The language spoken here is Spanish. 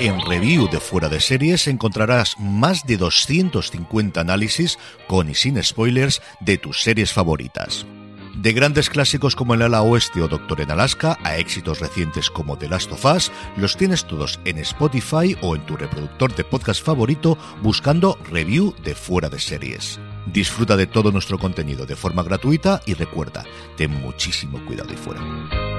En Review de Fuera de Series encontrarás más de 250 análisis con y sin spoilers de tus series favoritas. De grandes clásicos como El ala oeste o Doctor en Alaska a éxitos recientes como The Last of Us, los tienes todos en Spotify o en tu reproductor de podcast favorito buscando Review de Fuera de Series. Disfruta de todo nuestro contenido de forma gratuita y recuerda, ten muchísimo cuidado y fuera.